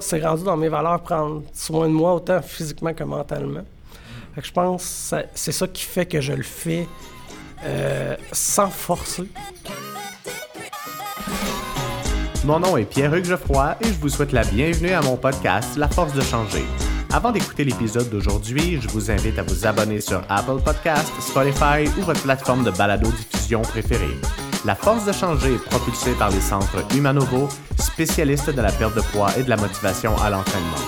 C'est rendu dans mes valeurs prendre soin de moi autant physiquement que mentalement. Je pense que c'est ça qui fait que je le fais euh, sans forcer. Mon nom est Pierre-Hugues Geoffroy et je vous souhaite la bienvenue à mon podcast La Force de changer. Avant d'écouter l'épisode d'aujourd'hui, je vous invite à vous abonner sur Apple Podcasts, Spotify ou votre plateforme de balado-diffusion préférée. La force de changer est propulsée par les centres Humanovo, spécialistes de la perte de poids et de la motivation à l'entraînement.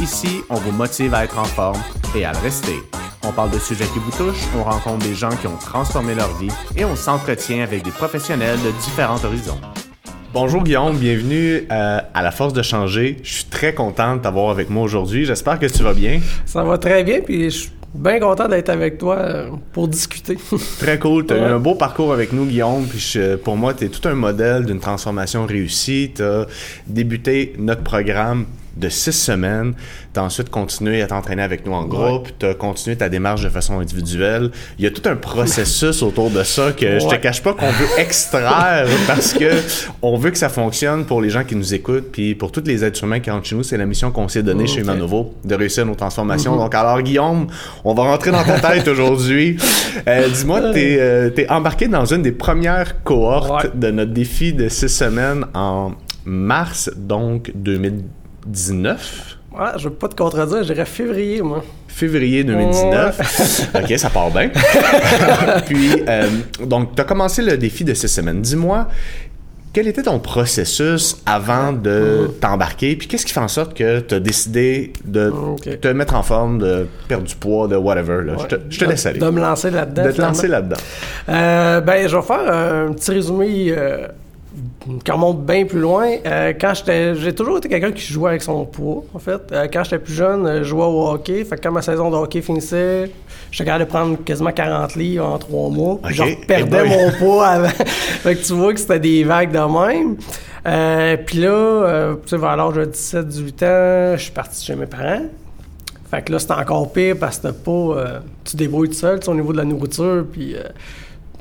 Ici, on vous motive à être en forme et à le rester. On parle de sujets qui vous touchent, on rencontre des gens qui ont transformé leur vie et on s'entretient avec des professionnels de différents horizons. Bonjour Guillaume, bienvenue euh, à La Force de changer. Je suis très content de t'avoir avec moi aujourd'hui. J'espère que tu vas bien. Ça va très bien, puis je suis bien content d'être avec toi euh, pour discuter. très cool. Tu as eu un beau parcours avec nous, Guillaume. Puis pour moi, tu es tout un modèle d'une transformation réussie. Tu as débuté notre programme de six semaines. Tu as ensuite continué à t'entraîner avec nous en groupe. Tu as continué ta démarche de façon individuelle. Il y a tout un processus autour de ça que je te cache pas qu'on veut extraire parce que on veut que ça fonctionne pour les gens qui nous écoutent puis pour tous les êtres humains qui rentrent chez nous. C'est la mission qu'on s'est donnée chez Humanovo de réussir nos transformations. Mm-hmm. Donc alors Guillaume, on va rentrer dans ta tête aujourd'hui. Euh, dis-moi, tu es, euh, embarqué dans une des premières cohortes de notre défi de six semaines en mars donc 2000 2019. Ouais, je veux pas te contredire, je dirais février, moi. Février 2019. ok, ça part bien. Puis, euh, donc, tu as commencé le défi de ces semaines. Dis-moi, quel était ton processus avant de t'embarquer? Puis qu'est-ce qui fait en sorte que tu as décidé de te mettre en forme, de perdre du poids, de whatever? Je, te, laisse aller. De me lancer là-dedans. De te lancer là-dedans. Euh, ben, je vais faire un petit résumé euh, quand on monte bien plus loin, euh, quand j'étais, j'ai toujours été quelqu'un qui jouait avec son poids, en fait. Euh, quand j'étais plus jeune, euh, je jouais au hockey. Fait que quand ma saison de hockey finissait, j'étais capable de prendre quasiment 40 livres en trois mois. Je perdais mon poids avant. fait que tu vois que c'était des vagues de même. Puis là, tu sais, vers l'âge de 17-18 ans, je suis parti chez mes parents. Fait que là, c'était encore pire parce que pas... tu débrouilles tout seul, au niveau de la nourriture, puis...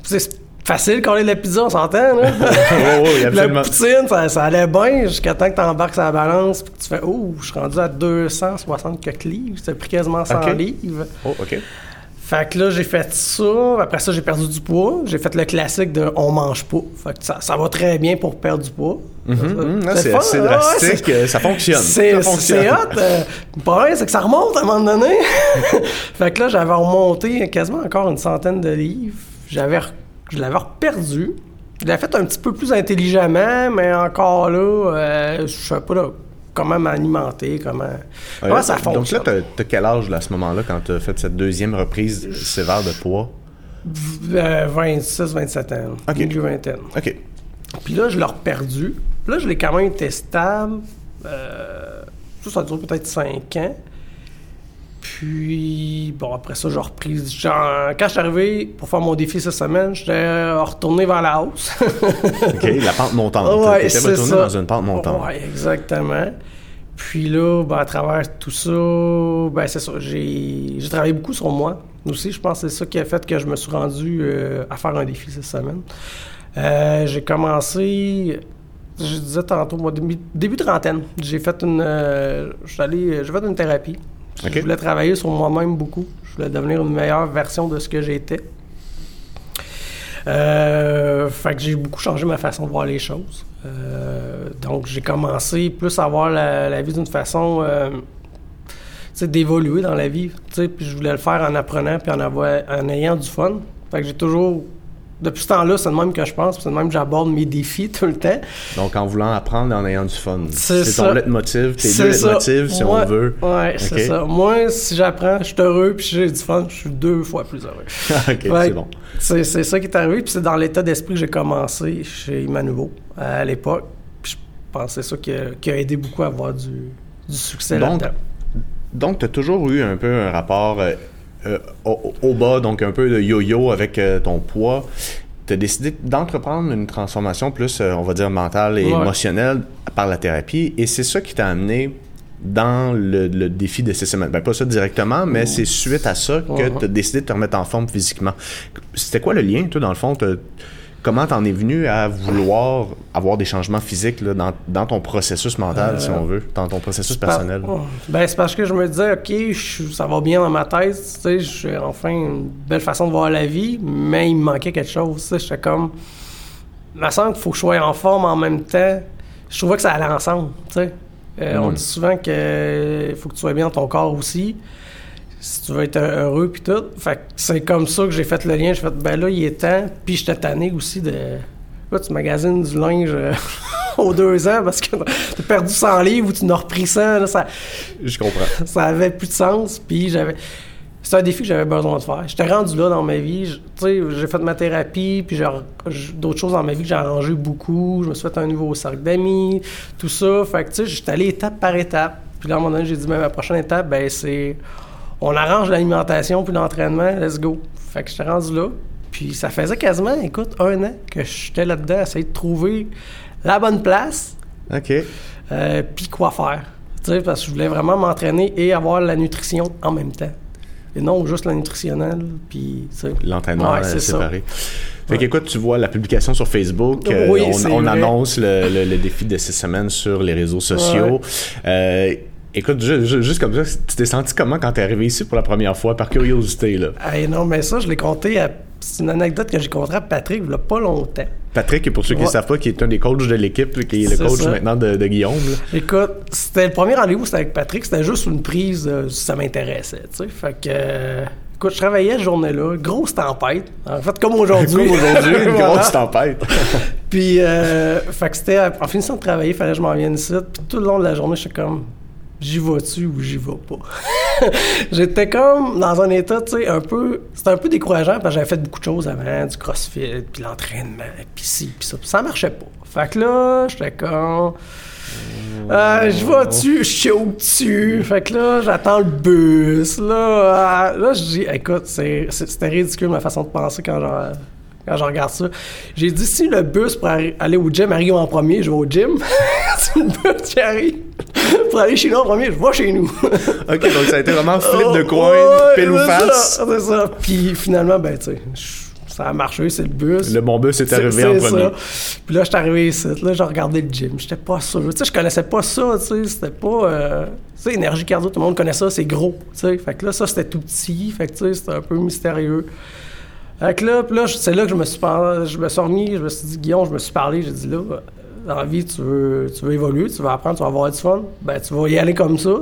c'est facile quand on est de la pizza, on s'entend, là. la poutine, ça, allait bien jusqu'à temps que tu embarques sur la balance puis que tu fais « Oh, je suis rendu à 260 quelques livres. Ça a pris quasiment 100 livres. Oh, OK. Fait que là, j'ai fait ça. Après ça, j'ai perdu du poids. J'ai fait le classique de on mange pas. Fait que ça, ça va très bien pour perdre du poids. C'est assez drastique. ça fonctionne. C'est hot. Euh, le problème, c'est que ça remonte à un moment donné. fait que là, j'avais remonté quasiment encore une centaine de livres. J'avais je l'avais perdu. Je l'ai fait un petit peu plus intelligemment, mais encore là, euh, je sais pas comment m'alimenter, comment, comment ça fonctionne. Donc là, t'as as quel âge à ce moment-là quand tu as fait cette deuxième reprise sévère de poids? 26, 27 ans. OK. Milieu vingtaine. OK. Puis là, je l'ai perdu. Là, je l'ai quand même été stable. Euh, ça, ça dure peut-être 5 ans. Puis, bon, après ça, j'ai repris. Genre, quand je suis arrivé pour faire mon défi cette semaine, j'étais retourné vers la hausse. OK, la pente montante. Ouais, retourné dans une pente montante. Oui, exactement. Puis là, ben, à travers tout ça, ben, c'est ça. J'ai travaillé beaucoup sur moi aussi. Je pense que c'est ça qui a fait que je me suis rendu euh, à faire un défi cette semaine. Euh, j'ai commencé je disais tantôt, moi, début, début trentaine, j'ai fait une, euh, j'ai fait une thérapie. Je voulais travailler sur moi-même beaucoup. Je voulais devenir une meilleure version de ce que j'étais. Euh, fait que j'ai beaucoup changé ma façon de voir les choses. Euh, donc, j'ai commencé plus à voir la, vie d'une façon euh, d'évoluer dans la vie. Puis je voulais le faire en apprenant puis en, avoir, en ayant du fun. Fait que j'ai toujours depuis ce temps-là, c'est le même que je pense, c'est le même que j'aborde mes défis tout le temps. Donc, en voulant apprendre et en ayant du fun. C'est ton leitmotiv, tes deux leitmotivs, si on veut. Oui, c'est ça. Moi, si j'apprends, je suis heureux, puis j'ai du fun, je suis deux fois plus heureux. OK, c'est bon. C'est ça qui est arrivé, puis c'est dans l'état d'esprit que j'ai commencé chez Manuvo à l'époque. Puis je pense que c'est ça qui a, aidé beaucoup à avoir du, succès là-dedans. Donc, tu as toujours eu un peu un rapport... Euh, euh, au, bas, donc un peu de yo-yo avec euh, ton poids, tu as décidé d'entreprendre une transformation plus, euh, on va dire, mentale et émotionnelle par la thérapie. Et c'est ça qui t'a amené dans le, défi de ces semaines. Ben, pas ça directement, mais c'est suite à ça que tu as décidé de te remettre en forme physiquement. C'était quoi le lien, toi, dans le fond? Comment t'en es venu à vouloir avoir des changements physiques là, dans, dans, ton processus mental, si Euh, on veut, dans ton processus personnel? Ben, c'est parce que je me disais, OK, je- ça va bien dans ma tête, tu sais, j'ai enfin une belle façon de voir la vie, mais il me manquait quelque chose, tu sais, j'étais comme... Il me semble qu'il faut que je sois en forme en même temps. Je trouvais que ça allait ensemble, tu sais. Euh, On Mm. dit souvent qu'il faut que tu sois bien dans ton corps aussi, si tu veux être heureux puis tout. Fait que c'est comme ça que j'ai fait le lien. J'ai fait, ben là, il est temps. Puis j'étais tanné aussi de... Là, tu magasines du linge euh, aux deux ans parce que t'as perdu 100 livres ou tu en as repris 100. Là, ça, Je comprends. ça avait plus de sens. Puis j'avais. C'est un défi que j'avais besoin de faire. J'étais rendu là dans ma vie. Tu sais, j'ai fait ma thérapie, puis d'autres choses dans ma vie que j'ai arrangé beaucoup. Je me suis fait un nouveau cercle d'amis, tout ça. Fait que, tu sais, j'étais allé étape par étape. Puis là, à un moment donné, j'ai dit, ben, ma prochaine étape, ben, c'est. On arrange l'alimentation puis l'entraînement, let's go. Fait que j'étais rendu là. Puis ça faisait quasiment, écoute, un an que j'étais là-dedans, à essayer de trouver la bonne place. OK. Euh, puis quoi faire. Tu sais, parce que je voulais vraiment m'entraîner et avoir la nutrition en même temps. Et non juste la nutritionnelle, puis tu sais. L'entraînement Ouais, euh, c'est ça. séparé. Fait Ouais. qu'écoute, tu vois la publication sur Facebook, euh, Oui, on, on annonce le, le- le défi de six semaines sur les réseaux sociaux. Euh, écoute, ju- ju- juste comme ça, tu t'es senti comment quand t'es arrivé ici pour la première fois, par curiosité, là? Hey, non, mais ça, je l'ai compté à. C'est une anecdote que j'ai contée à Patrick il y a pas longtemps. Patrick, pour ceux qui ne Ouais. savent pas, qui est un des coachs de l'équipe, qui est le coach ça. maintenant de, de Guillaume. là. Écoute, c'était le premier rendez-vous, c'était avec Patrick, c'était juste une prise, euh, ça m'intéressait, tu sais. Fait que. euh, écoute, je travaillais cette journée-là, grosse tempête. En fait, comme aujourd'hui. Comme aujourd'hui, une grosse tempête. Puis, euh, fait que c'était, en finissant de travailler, il fallait que je m'en vienne ici. Puis tout le long de la journée, j'étais comme, j'y vais-tu ou j'y vais pas? J'étais comme dans un état, tu sais, un peu, c'était un peu décourageant parce que j'avais fait beaucoup de choses avant, du crossfit, puis l'entraînement, puis ci, puis ça. Puis ça marchait pas. Fait que là, j'étais comme, euh, je vais dessus, je choke dessus? Fait que là, j'attends le bus. Là, euh, là je dis, écoute, c'était ridicule ma façon de penser quand je, quand je regarde ça. J'ai dit, si le bus pour aller au gym arrive en premier, je vais au gym. si le bus qui arrive pour aller chez nous en premier, je vais chez nous. OK, donc ça a été vraiment flip de Oh, coin, ouais, pile ou face. C'est ça. Puis finalement, ben, tu sais, ça a marché, c'est le bus. Le bon bus est arrivé en premier. ça. Puis là, je suis arrivé ici. Là, j'ai regardé le gym. J'étais pas sûr. Tu sais, je connaissais pas ça. Tu sais, c'était pas. euh, Tu sais, énergie cardio, tout le monde connaît ça, c'est gros. Tu sais, fait que là, ça, c'était tout petit. Fait que, tu sais, c'était un peu mystérieux. Fait que là, puis là, c'est là que je me suis parlé, je me suis remis, je me suis dit, Guillaume, je me suis parlé, j'ai dit là, dans la vie, tu veux, tu veux évoluer, tu veux apprendre, tu vas avoir du fun. Ben, tu vas y aller comme ça.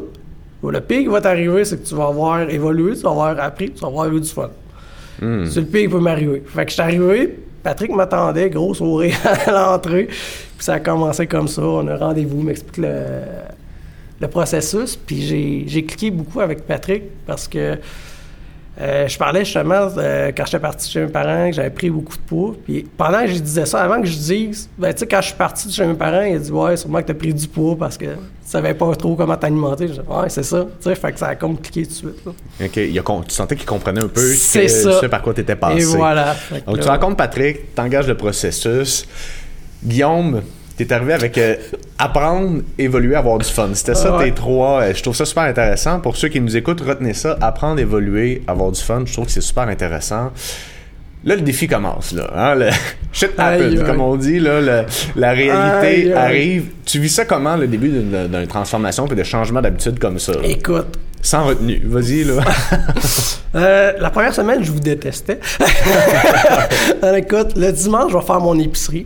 Le pire qui va t'arriver, c'est que tu vas avoir évolué, tu vas avoir appris, tu vas avoir eu du fun. Hmm. C'est le pire qui peut m'arriver. Fait que je suis arrivé, Patrick m'attendait, gros sourire à l'entrée. Puis ça a commencé comme ça. On a rendez-vous, m'explique le, le processus. Puis j'ai cliqué beaucoup avec Patrick parce que euh, je parlais justement euh, quand j'étais parti chez mes parents, que j'avais pris beaucoup de poids. Puis pendant que je disais ça, avant que je dise, ben, tu sais, quand je suis parti de chez mes parents, il a dit Ouais, sûrement que t'as pris du poids parce que tu savais pas trop comment t'alimenter. Je dis Ouais, c'est ça. Tu sais, fait que ça a comme cliqué tout de suite. là. OK, il a tu sentais qu'il comprenait un peu ce, C'est que- ça. ce par quoi tu étais passé. Et voilà. Donc, tu rencontres Patrick, t'engages le processus. Guillaume, t'es arrivé avec euh, apprendre, évoluer, avoir du fun. C'était ça tes trois. euh, je trouve ça super intéressant. Pour ceux qui nous écoutent, retenez ça. Apprendre, évoluer, avoir du fun. Je trouve que c'est super intéressant. Là, le défi commence, là. Hein, le shit happens, comme on dit, là. le- la réalité Aïe, aïe. arrive. Tu vis ça comment, le début d'une transformation et de changement d'habitude comme ça? là? Écoute, Sans retenue. Vas-y, là. Euh, la première semaine, je vous détestais. Alors, écoute, le dimanche, je vais faire mon épicerie.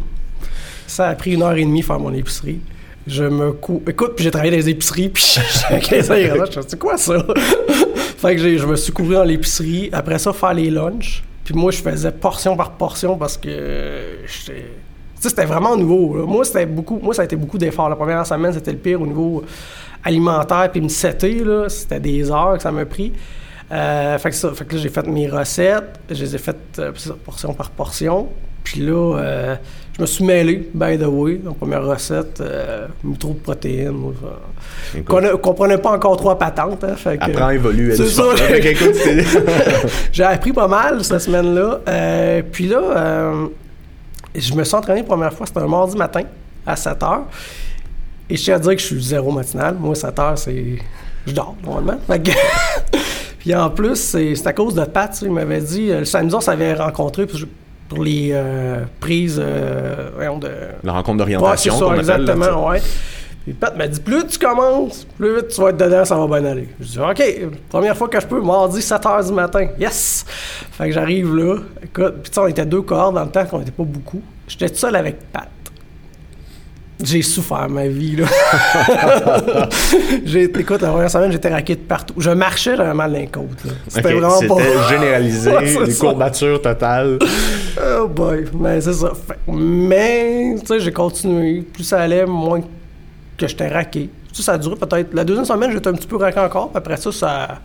Ça a pris une heure et demie faire mon épicerie. Je me cou... Écoute, puis j'ai travaillé dans les épiceries, puis j'ai 15 ans, je c'est quoi ça? fait que je me suis couvert dans l'épicerie. Après ça, faire les lunchs. Puis moi, je faisais portion par portion parce que j'étais... C'était vraiment nouveau. Moi, c'était beaucoup... Moi, ça a été beaucoup d'efforts. La première semaine, c'était le pire au niveau alimentaire. Puis me setter, là, c'était des heures que ça m'a pris. Euh, fait que ça, fait que là, j'ai fait mes recettes, je les ai faites euh, portion par portion. Puis là, euh, je me suis mêlé, by the way. Donc, première recette, euh, trop de protéines. Qu'on ne comprenait pas encore trois patentes. Hein, fait que- Apprends, évolue, c'est- j'ai appris pas mal cette semaine-là. Euh, puis là, je me suis entraîné la première fois, c'était un mardi matin à 7 h. Et je tiens à dire que je suis zéro matinal. Moi, 7 h, c'est. Je dors, normalement. Fait que- Puis en plus, c'est à cause de Pat. Il m'avait dit, le samedi, on s'avait rencontré. Puis je- pour les euh, prises euh, de. La rencontre Ouais, c'est d'orientation, ça, qu'on appelle, là, exactement, ouais. Puis Pat m'a dit plus tu commences, plus vite tu vas être dedans, ça va bien aller. Je dis OK, première fois que je peux, mardi 7h du matin. Yes! Fait que j'arrive là. Écoute, puis tu sais, on était deux cohortes dans le temps qu'on était pas beaucoup. J'étais tout seul avec Pat. J'ai souffert ma vie, là. j'ai, écoute, la première semaine, j'étais raqué de partout. Je marchais, j'avais mal dans les côtes. C'était Ok, vraiment pas... C'était généralisé, Ouais, c'est des ça. Oh boy, mais c'est ça. Fait- mais, tu sais, j'ai continué. Plus ça allait, moins que j'étais raqué. Tu sais, ça a duré peut-être. La deuxième semaine, j'étais un petit peu raqué encore. Puis après ça, ça,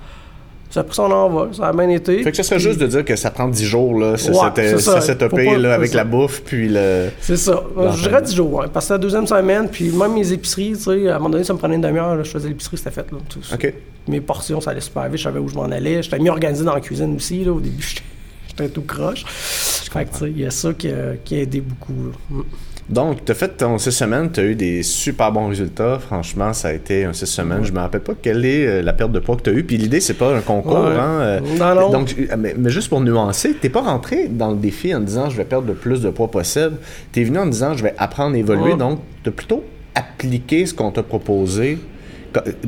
ça a pris son envol. Ça a bien été. Fait que ça serait juste de dire que ça prend 10 jours, là, ce Ouais, cette, c'est ça. ce là, c'est avec ça. la bouffe, puis le... C'est ça. Je dirais 10 jours, ouais. Parce que la deuxième semaine, puis même mes épiceries, tu sais, à un moment donné, ça me prenait une demi-heure. Je faisais l'épicerie, c'était fait. Là, tout ça. OK. Mes portions, ça allait super vite. Je savais où je m'en allais. J'étais mieux organisé dans la cuisine aussi. Là. Au début, j'étais- tout croche. Fait que, il y a ça qui a, qui a aidé beaucoup. là. Mm. Donc, tu as fait ton 6 semaines, tu as eu des super bons résultats. Franchement, ça a été un 6 semaines. Je me rappelle pas quelle est euh, la perte de poids que tu as eu. Puis l'idée, c'est pas un concours. Ouais. Hein? euh, Non, non. Donc, euh, mais, mais juste pour nuancer, t'es pas rentré dans le défi en disant je vais perdre le plus de poids possible. Tu es venu en disant je vais apprendre à évoluer. Ouais. Donc, tu as plutôt appliqué ce qu'on t'a proposé.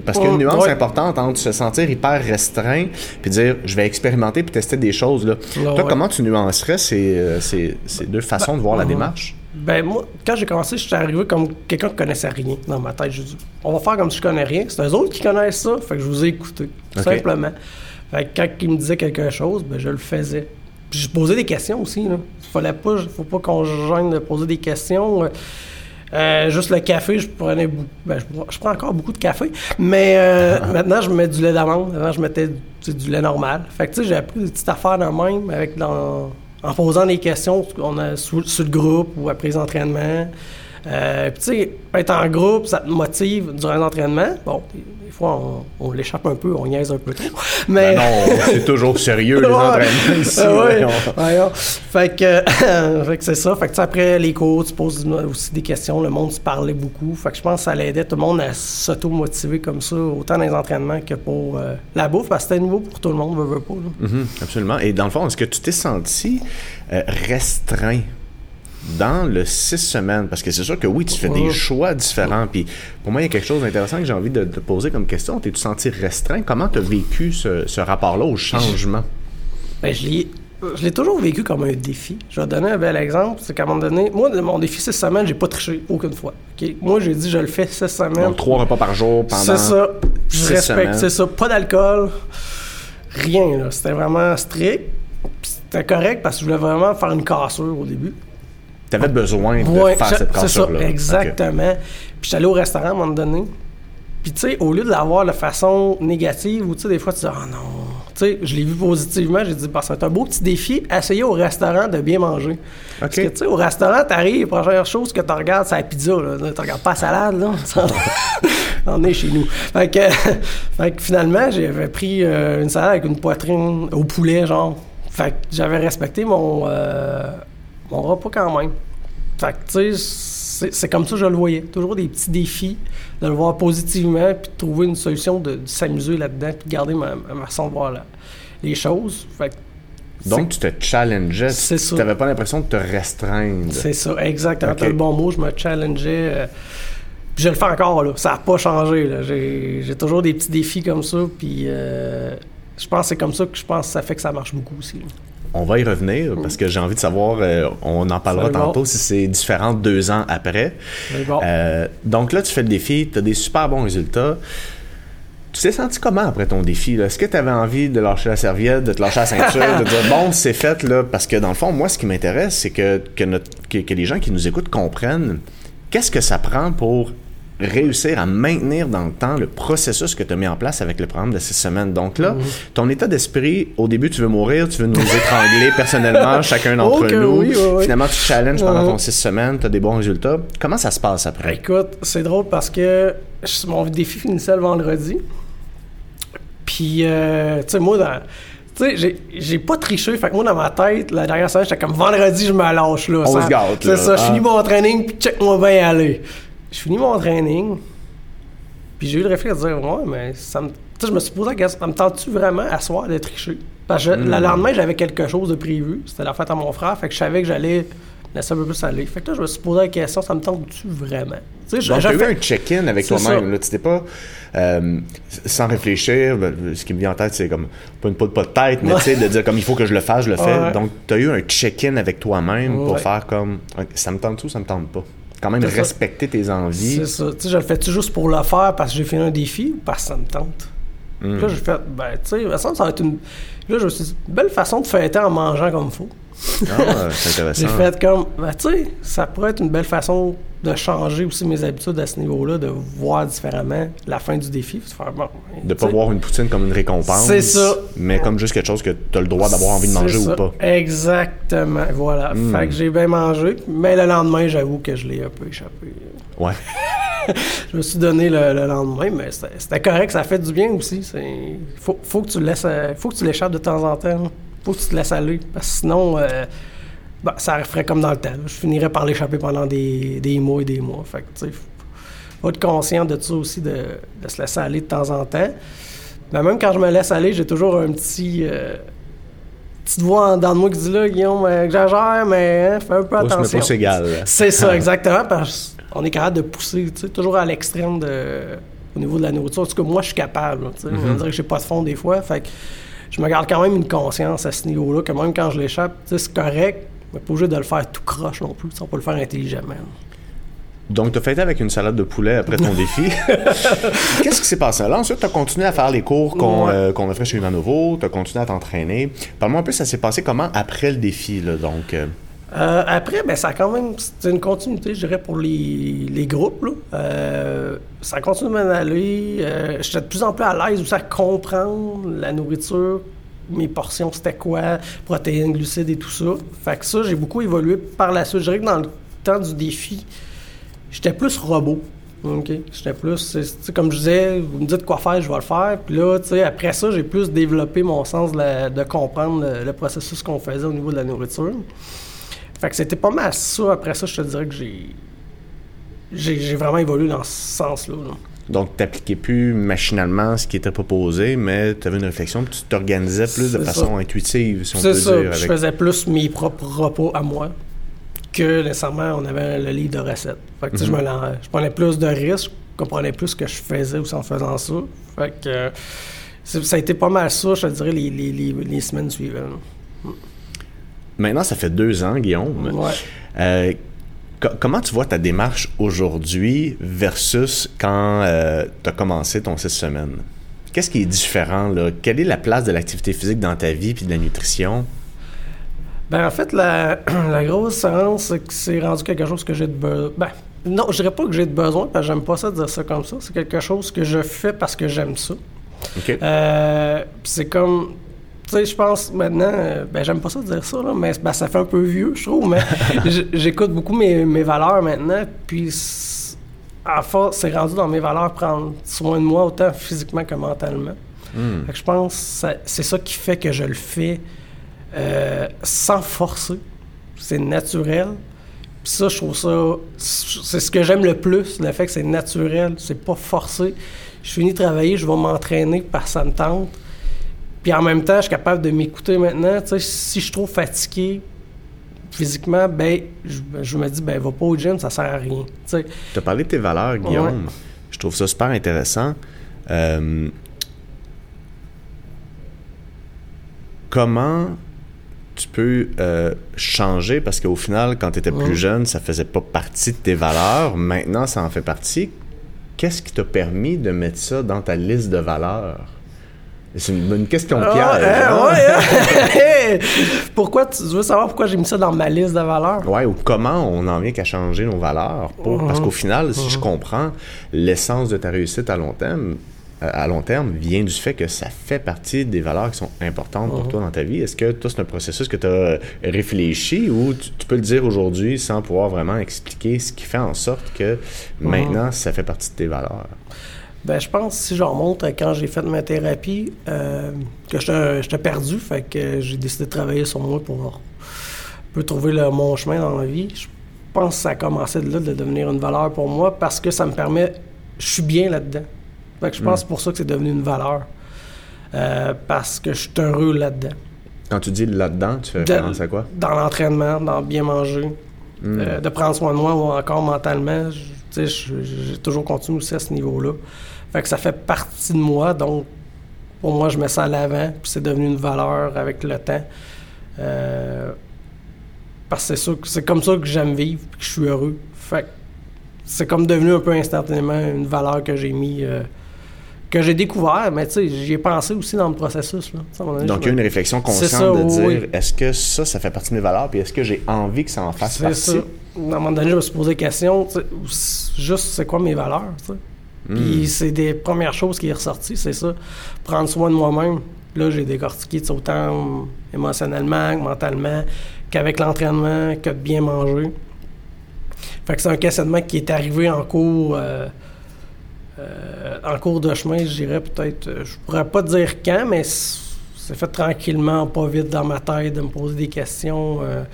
Parce qu'il y a une nuance ouais. importante entre se sentir hyper restreint puis dire je vais expérimenter puis tester des choses. Là. Toi, ouais. comment tu nuancerais ces, euh, ces, ces deux façons de voir la démarche? Ben, moi, quand j'ai commencé, j'étais arrivé comme quelqu'un qui connaissait rien dans ma tête. J'ai dit, on va faire comme si je connais rien. C'est eux autres qui connaissent ça. Fait que je vous ai écouté. Tout simplement. Fait que quand ils me disaient quelque chose, ben, je le faisais. Puis je posais des questions aussi, là. Fallait pas, faut pas qu'on gêne de poser des questions. Euh, juste le café, je prenais beaucoup. Ben, je, prends- encore beaucoup de café. Mais euh, maintenant, je mets du lait d'amande. Avant, je mettais du, du lait normal. Fait que, tu sais, j'ai appris des petites affaires de même avec dans, en posant des questions on a, sur, sur le groupe ou après les entraînements. Euh, puis, tu sais, être en groupe, ça te motive durant l'entraînement. Bon, des, fois, on, on l'échappe un peu, on niaise un peu trop. Mais. Ben non, c'est toujours sérieux, les Ouais. entraînements ici. Ah ouais. voyons. Voyons. Fait que, fait que c'est ça. Fait que tu sais, après les cours, tu poses aussi des questions. Le monde se parlait beaucoup. Fait que je pense que ça l'aidait tout le monde à s'auto-motiver comme ça, autant dans les entraînements que pour euh, la bouffe, parce que c'était nouveau pour tout le monde, veut, veut pas. là. Mhm, absolument. Et dans le fond, est-ce que tu t'es senti euh, restreint dans le six semaines? Parce que c'est sûr que oui, tu fais des choix différents. Puis pour moi, il y a quelque chose d'intéressant que j'ai envie de te poser comme question. T'es-tu senti restreint? Comment tu as vécu ce, ce rapport-là au changement? Ben, je l'ai. Je l'ai toujours vécu comme un défi. Je vais te donner un bel exemple. C'est qu'à un moment donné, moi, mon défi six semaines, j'ai pas triché aucune fois. Moi, j'ai dit, je le fais six semaines. Donc, trois repas par jour pendant. C'est ça. Je respecte, c'est ça. Pas d'alcool. Rien. C'était vraiment strict. C'était correct parce que je voulais vraiment faire une cassure au début. Tu avais besoin de Ouais, faire cette cassure-là. exactement. Puis allé au restaurant à un moment donné. Puis tu sais, au lieu de l'avoir de façon négative, ou tu sais, des fois tu dis, ah non. Tu sais, je l'ai vu positivement, j'ai dit, bah, c'est un beau petit défi, essayer au restaurant de bien manger. Parce que tu sais, au restaurant, t'arrives, la première chose que tu regardes, c'est la pizza, là. Tu regardes pas la salade, là. On est chez nous. Fait que, fait que finalement, j'avais pris euh, une salade avec une poitrine au poulet, genre. Fait que j'avais respecté mon, euh, mon repas quand même. Fait que, tu sais, c'est- comme ça que je le voyais. Toujours des petits défis, de le voir positivement, puis de trouver une solution de, de s'amuser là-dedans, puis de garder ma, ma façon de voir la- les choses. Fait que Donc, tu te challengeais. C'est ça. Tu n'avais pas l'impression de te restreindre. c'est ça, exactement. Ok. T'as le bon mot, je me challengeais. euh, puis je le fais encore, là. Ça n'a pas changé, j'ai toujours des petits défis comme ça, puis euh, je pense que c'est comme ça que je pense que ça fait que ça marche beaucoup aussi. là. On va y revenir parce que j'ai envie de savoir, euh, on en parlera bon. tantôt si c'est différent deux ans après. Bon. Euh, donc là, tu fais le défi, tu as des super bons résultats. Tu t'es senti comment après ton défi? Est-ce que tu avais envie de lâcher la serviette, de te lâcher la ceinture, de dire bon, c'est fait là? Parce que dans le fond, moi, ce qui m'intéresse, c'est que, que, notre- que, que les gens qui nous écoutent comprennent qu'est-ce que ça prend pour réussir à maintenir dans le temps le processus que tu as mis en place avec le programme de six semaines. Donc là, ton état d'esprit, au début, tu veux mourir, tu veux nous étrangler personnellement, chacun d'entre nous. oui, oui, oui. Finalement, tu challenges pendant Mhm. ton six semaines, tu as des bons résultats. Comment ça se passe après? Écoute, c'est drôle parce que mon défi finissait le vendredi. Puis, euh, tu sais, moi, dans. Tu sais, j'ai- j'ai pas triché. Fait que moi, dans ma tête, la dernière semaine, j'étais comme vendredi, je me lâche, là. On se gâte. C'est ça, je Ah. finis mon training, puis check-moi bien aller. Je finis mon training, puis j'ai eu le réflexe de dire, ouais, mais ça me. Tu sais, je me suis posé la question, ça me tente-tu vraiment à soir de tricher? Parce que je- Mm. le lendemain, j'avais quelque chose de prévu. C'était la fête à mon frère. Fait que je savais que j'allais laisser un peu plus aller. Fait que là, je me suis posé la question, ça me tente-tu vraiment? Tu sais, Donc, tu as eu fait- un check-in avec toi-même. là. Tu t'es pas, euh, sans réfléchir, ben, ce qui me vient en tête, c'est comme, pas une peau de pas de tête, mais Ouais. tu sais, de dire comme, il faut que je le fasse, je le fais. Ouais. Donc, tu as eu un check-in avec toi-même pour faire comme, ça me tente ou ça me tente pas? Quand même ça. respecter tes envies. C'est ça. Tu sais, je le fais-tu juste pour le faire parce que j'ai fait un défi ou parce que ça me tente? Hmm. Puis Là, j'ai fait, ben, tu sais, ça va être une. Là, je me suis dit, une belle façon de fêter en mangeant comme il faut. Ah, c'est intéressant. J'ai fait comme, ben, tu sais, ça pourrait être une belle façon de changer aussi mes habitudes à ce niveau-là, de voir différemment la fin du défi. De faire, bon, De tu pas voir une poutine comme une récompense. C'est ça. Mais comme juste quelque chose que tu as le droit d'avoir envie de manger ça. ou pas. Exactement, voilà. Mm. Fait que j'ai bien mangé, mais le lendemain, j'avoue que je l'ai un peu échappé. Ouais. Je me suis donné le, le lendemain, mais c'était correct, ça fait du bien aussi. Faut, faut que tu laisses, euh, faut que tu l'échappes de temps en temps. Faut que tu te laisses aller, parce que sinon, euh, ben, ça ferait comme dans le temps. là. Je finirais par l'échapper pendant des, des mois et des mois. Fait que tu sais, faut, être conscient de ça aussi, de, de se laisser aller de temps en temps. Mais même quand je me laisse aller, j'ai toujours un petit euh, petite voix en dedans de moi qui dit là, Guillaume, euh, exagère, mais hein, fais un peu mais attention. égal. C'est ça, exactement, parce qu'on est capable de pousser, tu sais, toujours à l'extrême de, au niveau de la nourriture. En tout cas, moi, je suis capable, tu sais. Mhm. On dirait que j'ai pas de fond des fois, fait que je me garde quand même une conscience à ce niveau-là, que même quand je l'échappe, c'est correct, mais pas obligé de le faire tout croche non plus, on peut le faire intelligemment. Donc, tu as fêté avec une salade de poulet après ton défi. Qu'est-ce qui s'est passé? Là? Ensuite, tu as continué à faire les cours qu'on Ouais. euh, fait chez Ivanovo, tu as continué à t'entraîner. Parle-moi un peu, ça s'est passé comment après le défi? Là, donc, euh, Euh, après, ben, ça a quand même. C'est une continuité, je dirais, pour les, les groupes. Euh, ça continue de m'en aller. Euh, J'étais de plus en plus à l'aise aussi à comprendre la nourriture, mes portions, c'était quoi, protéines, glucides et tout ça. Fait que ça, j'ai beaucoup évolué par la suite. Je dirais que dans le temps du défi, j'étais plus robot. OK? J'étais plus, comme je disais, vous me dites quoi faire, je vais le faire. Puis là, tu sais, après ça, j'ai plus développé mon sens de, comprendre le processus qu'on faisait au niveau de la nourriture. Fait que c'était pas mal ça. Après ça, je te dirais que j'ai. J'ai vraiment évolué dans ce sens-là. là. donc tu n'appliquais plus machinalement ce qui était proposé, mais tu avais une réflexion, tu t'organisais plus de façon intuitive, si on peut ça. dire. Je faisais plus mes propres repas à moi que nécessairement on avait le livre de recettes. Fait que, Mhm. je, me je prenais plus de risques, je comprenais plus ce que je faisais aussi en faisant ça. Fait que euh, ça a été pas mal ça, je te dirais, les, les, les, les semaines suivantes. Maintenant, ça fait deux ans, Guillaume. Ouais. Euh, co- comment tu vois ta démarche aujourd'hui versus quand tu as commencé ton six semaines? Qu'est-ce qui est différent? Là? Quelle est la place de l'activité physique dans ta vie puis de la nutrition? Ben, en fait, la, la grosse différence, c'est que c'est rendu quelque chose que j'ai de besoin. Ben, non, je dirais pas que j'ai de besoin, parce que j'aime pas ça de dire ça comme ça. C'est quelque chose que je fais parce que j'aime ça. Euh, c'est comme. Sais, je pense maintenant. euh, Ben, j'aime pas ça de dire ça, là, mais ben, ça fait un peu vieux, je trouve, mais j'écoute beaucoup mes, mes valeurs maintenant, puis. À force, c'est rendu dans mes valeurs prendre soin de moi, autant physiquement que mentalement. Fait que je pense que c'est ça qui fait que je le fais euh, sans forcer. C'est naturel. Puis ça, je trouve ça. C'est ce que j'aime le plus, le fait que c'est naturel, c'est pas forcé. Je finis de travailler, je vais m'entraîner parce que ça me tente. Puis en même temps, je suis capable de m'écouter maintenant. Tu sais, si je suis trop fatigué physiquement, ben, je, je me dis, ben, va pas au gym, ça sert à rien. Tu as parlé de tes valeurs, Guillaume. Ouais. Je trouve ça super intéressant. Euh, comment tu peux euh, changer, parce qu'au final, quand tu étais plus jeune, ça faisait pas partie de tes valeurs. Maintenant, ça en fait partie. Qu'est-ce qui t'a permis de mettre ça dans ta liste de valeurs? C'est une, une question Ah, piège. hein, ouais, hein? pourquoi tu veux savoir pourquoi j'ai mis ça dans ma liste de valeurs? Ouais, ou comment on en vient qu'à changer nos valeurs pour parce qu'au final, si je comprends, l'essence de ta réussite à long terme euh, à long terme vient du fait que ça fait partie des valeurs qui sont importantes pour toi dans ta vie. Est-ce que toi, c'est un processus que tu as réfléchi ou tu, tu peux le dire aujourd'hui sans pouvoir vraiment expliquer ce qui fait en sorte que maintenant, ça fait partie de tes valeurs? Ben, je pense, si je remonte à quand j'ai fait ma thérapie, euh, que j'étais perdu, fait que j'ai décidé de travailler sur moi pour un peu trouver le- mon chemin dans la vie. Je pense que ça a commencé de là, de devenir une valeur pour moi, parce que ça me permet, je suis bien là-dedans. Fait que je pense que c'est pour ça que c'est devenu une valeur. Euh, parce que je suis heureux là-dedans. Quand tu dis là-dedans, tu fais référence à quoi? Dans l'entraînement, dans bien manger, Hmm. euh, de prendre soin de moi ou encore mentalement. j'ai toujours continué aussi à ce niveau-là. Fait que ça fait partie de moi, donc pour moi, je mets ça à l'avant, puis c'est devenu une valeur avec le temps. Euh, parce que c'est c'est comme ça que j'aime vivre, puis que je suis heureux. Fait c'est comme devenu un peu instantanément une valeur que j'ai mis, euh, que j'ai découvert, mais tu sais, j'y ai pensé aussi dans le processus. Là. Donné, Donc, il y a me- une réflexion C'est consciente ça, de dire oui. est-ce que ça, ça fait partie de mes valeurs, puis est-ce que j'ai envie que ça en fasse C'est partie? ça. À un moment donné, je me suis posé la question, juste c'est quoi mes valeurs, sais. Hmm. Puis c'est des premières choses qui est ressorties, c'est ça. Prendre soin de moi-même. Là, j'ai décortiqué, autant émotionnellement, que mentalement, qu'avec l'entraînement, que de bien manger. Fait que c'est un questionnement qui est arrivé en cours, euh, euh, en cours de chemin, je dirais peut-être, euh, je pourrais pas dire quand, mais c'est fait tranquillement, pas vite dans ma tête, de me poser des questions euh,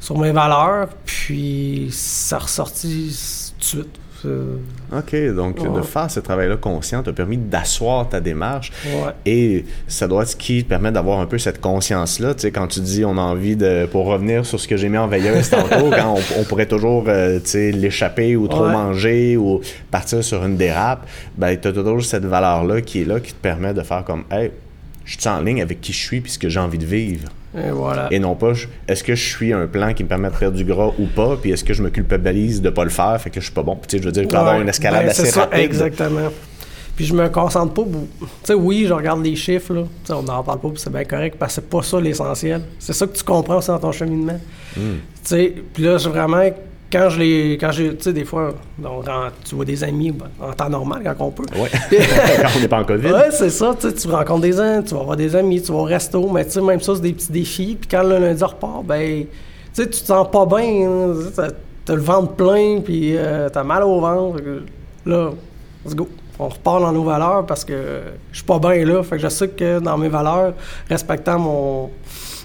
sur mes valeurs, puis ça a ressorti s- tout de suite. Euh, OK, donc de faire ce travail-là conscient t'a permis d'asseoir ta démarche ouais. et ça doit être ce qui te permet d'avoir un peu cette conscience-là. Tu sais, quand tu dis on a envie de. Pour revenir sur ce que j'ai mis en veilleuse tantôt, quand on, on pourrait toujours euh, tu sais, l'échapper ou trop Ouais. manger ou partir sur une dérape, ben tu as toujours cette valeur-là qui est là qui te permet de faire comme Hey, je suis en ligne avec qui je suis puis ce que j'ai envie de vivre. Et voilà. Et non pas, je- est-ce que je suis un plan qui me permet de perdre du gras ou pas, puis est-ce que je me culpabilise de pas le faire, fait que je suis pas bon? Puis, tu sais, je veux dire, il peut y avoir Ouais, une escalade ben, assez ça, rapide. Exactement. Puis je me concentre pas. Tu sais, oui, je regarde les chiffres, là. On n'en parle pas, puis c'est bien correct, parce que c'est pas ça l'essentiel. C'est ça que tu comprends aussi dans ton cheminement. Hmm. Tu sais, puis là, j'ai vraiment, quand je les. Quand j'ai. Tu sais, des fois, on tu vois des amis en temps normal, quand on peut. Ouais. Quand on n'est pas en COVID. Ouais, c'est ça. Tu rencontres des gens, tu vas voir des amis, tu vas au resto, mais tu sais, même ça, c'est des petits défis. Puis quand le lundi repart, ben, tu sais, tu te sens pas bien. hein. T'as- le ventre plein, puis euh, t'as mal au ventre. Là, let's go. On repart dans nos valeurs parce que je suis pas bien là. Fait que je sais que dans mes valeurs, respectant mon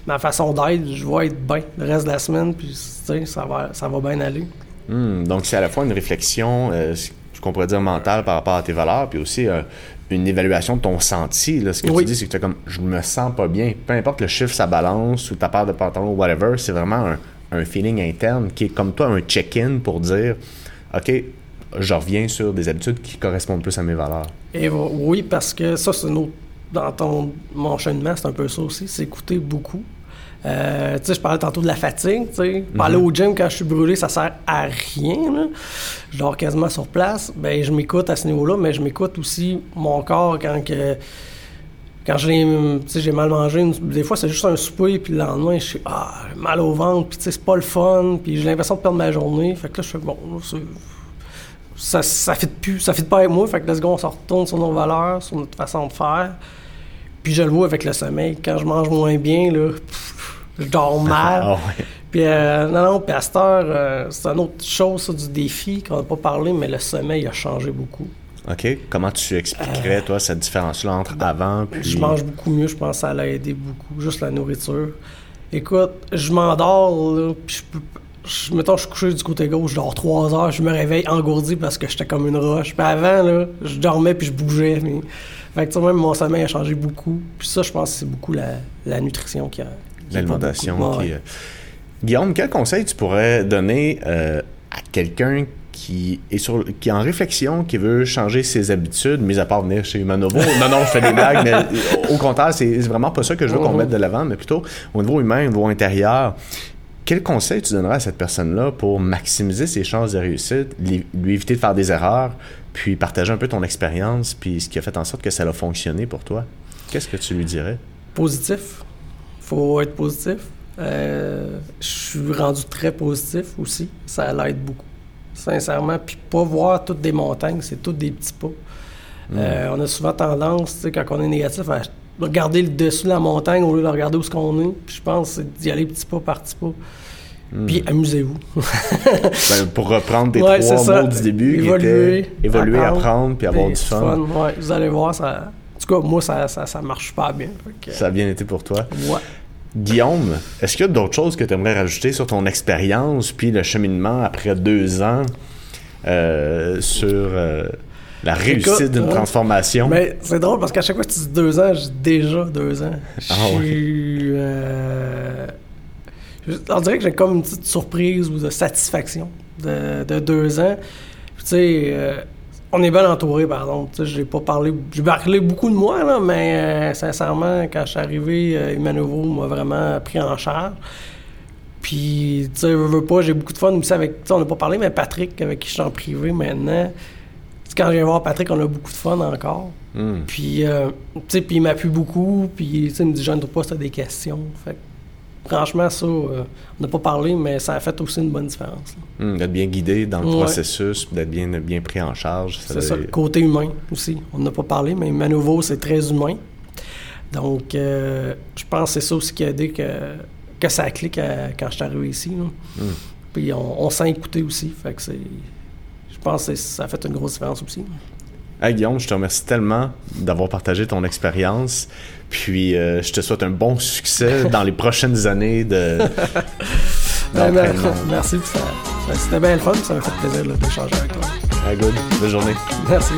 ma façon d'être, je vais être bien le reste de la semaine, puis ça va, ça va bien aller. Hmm, donc, c'est à la fois une réflexion, euh, ce qu'on pourrait dire mentale par rapport à tes valeurs, puis aussi euh, une évaluation de ton senti. Là. Ce que Oui. tu dis, c'est que tu comme je me sens pas bien. Peu importe le chiffre, sa balance ou ta paire de pantalons ou whatever, c'est vraiment un, un feeling interne qui est comme toi un check-in pour dire OK, je reviens sur des habitudes qui correspondent plus à mes valeurs. Et oui, parce que ça, c'est une autre. Dans ton, mon cheminement, c'est un peu ça aussi, c'est écouter beaucoup. Euh, je parlais tantôt de la fatigue, sais. Parler au gym quand je suis brûlé, ça sert à rien. Je dors quasiment sur place. Ben, je m'écoute à ce niveau-là, mais je m'écoute aussi mon corps quand que. Quand j'ai mal mangé, des fois c'est juste un souper, puis le lendemain, je suis ah, mal au ventre, puis c'est pas le fun, puis j'ai l'impression de perdre ma journée. Fait que là, je fais bon, ça, ça fit plus, ça fit pas avec moi. Fait que let's go, on se retourne sur nos valeurs, sur notre façon de faire. Puis je le vois avec le sommeil. Quand je mange moins bien, là, je dors mal. Ah ouais. Puis euh, non, non, puis à cette heure, euh, c'est une autre chose, ça, du défi qu'on n'a pas parlé, mais le sommeil a changé beaucoup. OK. Comment tu expliquerais, toi, cette différence-là entre avant puis... Euh, Je mange beaucoup mieux, je pense que ça l'a aidé beaucoup, juste la nourriture. Écoute, je m'endors, là, puis je peux. Je, mettons, je suis couché du côté gauche, je dors trois heures, je me réveille engourdi parce que j'étais comme une roche. Puis avant, là, je dormais puis je bougeais. mais- Fait que, même mon sommeil a changé beaucoup. Puis ça, je pense que c'est beaucoup la, la nutrition qui a. L'alimentation. qui, euh, Guillaume, quel conseil tu pourrais donner euh, à quelqu'un qui est, sur, qui est en réflexion, qui veut changer ses habitudes, mis à part venir chez Humanovo? non, non, je fais des blagues, mais au contraire, c'est vraiment pas ça que je veux qu'on Mhm. mette de l'avant, mais plutôt au niveau humain, au niveau intérieur. Quel conseil tu donnerais à cette personne-là pour maximiser ses chances de réussite, lui éviter de faire des erreurs, puis partager un peu ton expérience, puis ce qui a fait en sorte que ça a fonctionné pour toi? Qu'est-ce que tu lui dirais? Positif. Faut être positif. Euh, je suis rendu très positif aussi. Ça l'aide beaucoup. Sincèrement. Puis pas voir toutes des montagnes, c'est toutes des petits pas. Euh, on a souvent tendance, tu sais, quand on est négatif, à regarder le dessus de la montagne au lieu de regarder où ce qu'on est. Puis je pense c'est d'y aller petit pas par petit pas. Puis amusez-vous. Ben, pour reprendre tes Ouais, trois ça. mots du début, qui Évoluer, étaient évoluer, apprendre, apprendre, puis avoir du fun. ouais. Vous allez voir, ça. En tout cas, moi, ça, ça, ça marche pas bien. Que, Ça a bien été pour toi. ouais. Guillaume, est-ce qu'il y a d'autres choses que tu aimerais rajouter sur ton expérience, puis le cheminement après deux ans euh, sur, euh, La réussite d'une transformation? Mais c'est drôle parce qu'à chaque fois que tu dis deux ans, j'ai déjà deux ans. Ah, ouais. euh, on dirait que j'ai comme une petite surprise ou de satisfaction de, deux ans. Tu sais, on est bien entouré, par exemple. Je n'ai pas parlé. J'ai parlé beaucoup de moi, là, mais euh, sincèrement, quand je suis arrivé, euh, m'a vraiment pris en charge. Puis, tu sais, je veux pas, j'ai beaucoup de fun aussi avec. On n'a pas parlé, mais Patrick, avec qui je suis en privé maintenant. Quand je viens voir Patrick, on a beaucoup de fun encore. Hmm. Puis, euh, tu sais, puis il m'appuie beaucoup. Puis, tu sais, il me dit, je ne pas si des questions. Fait franchement, ça, euh, on n'a pas parlé, mais ça a fait aussi une bonne différence. Hmm, d'être bien guidé dans le processus, d'être bien, bien pris en charge. C'est ça, le côté humain aussi. On n'a pas parlé, mais à nouveau, c'est très humain. Donc, euh, je pense que c'est ça aussi qui a aidé que, que ça clique quand je suis arrivé ici. Hmm. Puis on, s'est écouté aussi. Fait que c'est, je pense que ça a fait une grosse différence aussi. Hey Guillaume, je te remercie tellement d'avoir partagé ton expérience. Puis euh, je te souhaite un bon succès dans les prochaines années de. ben, merci. C'était bien le fun. Ça m'a fait plaisir d'échanger avec toi. good. Bonne journée. Merci.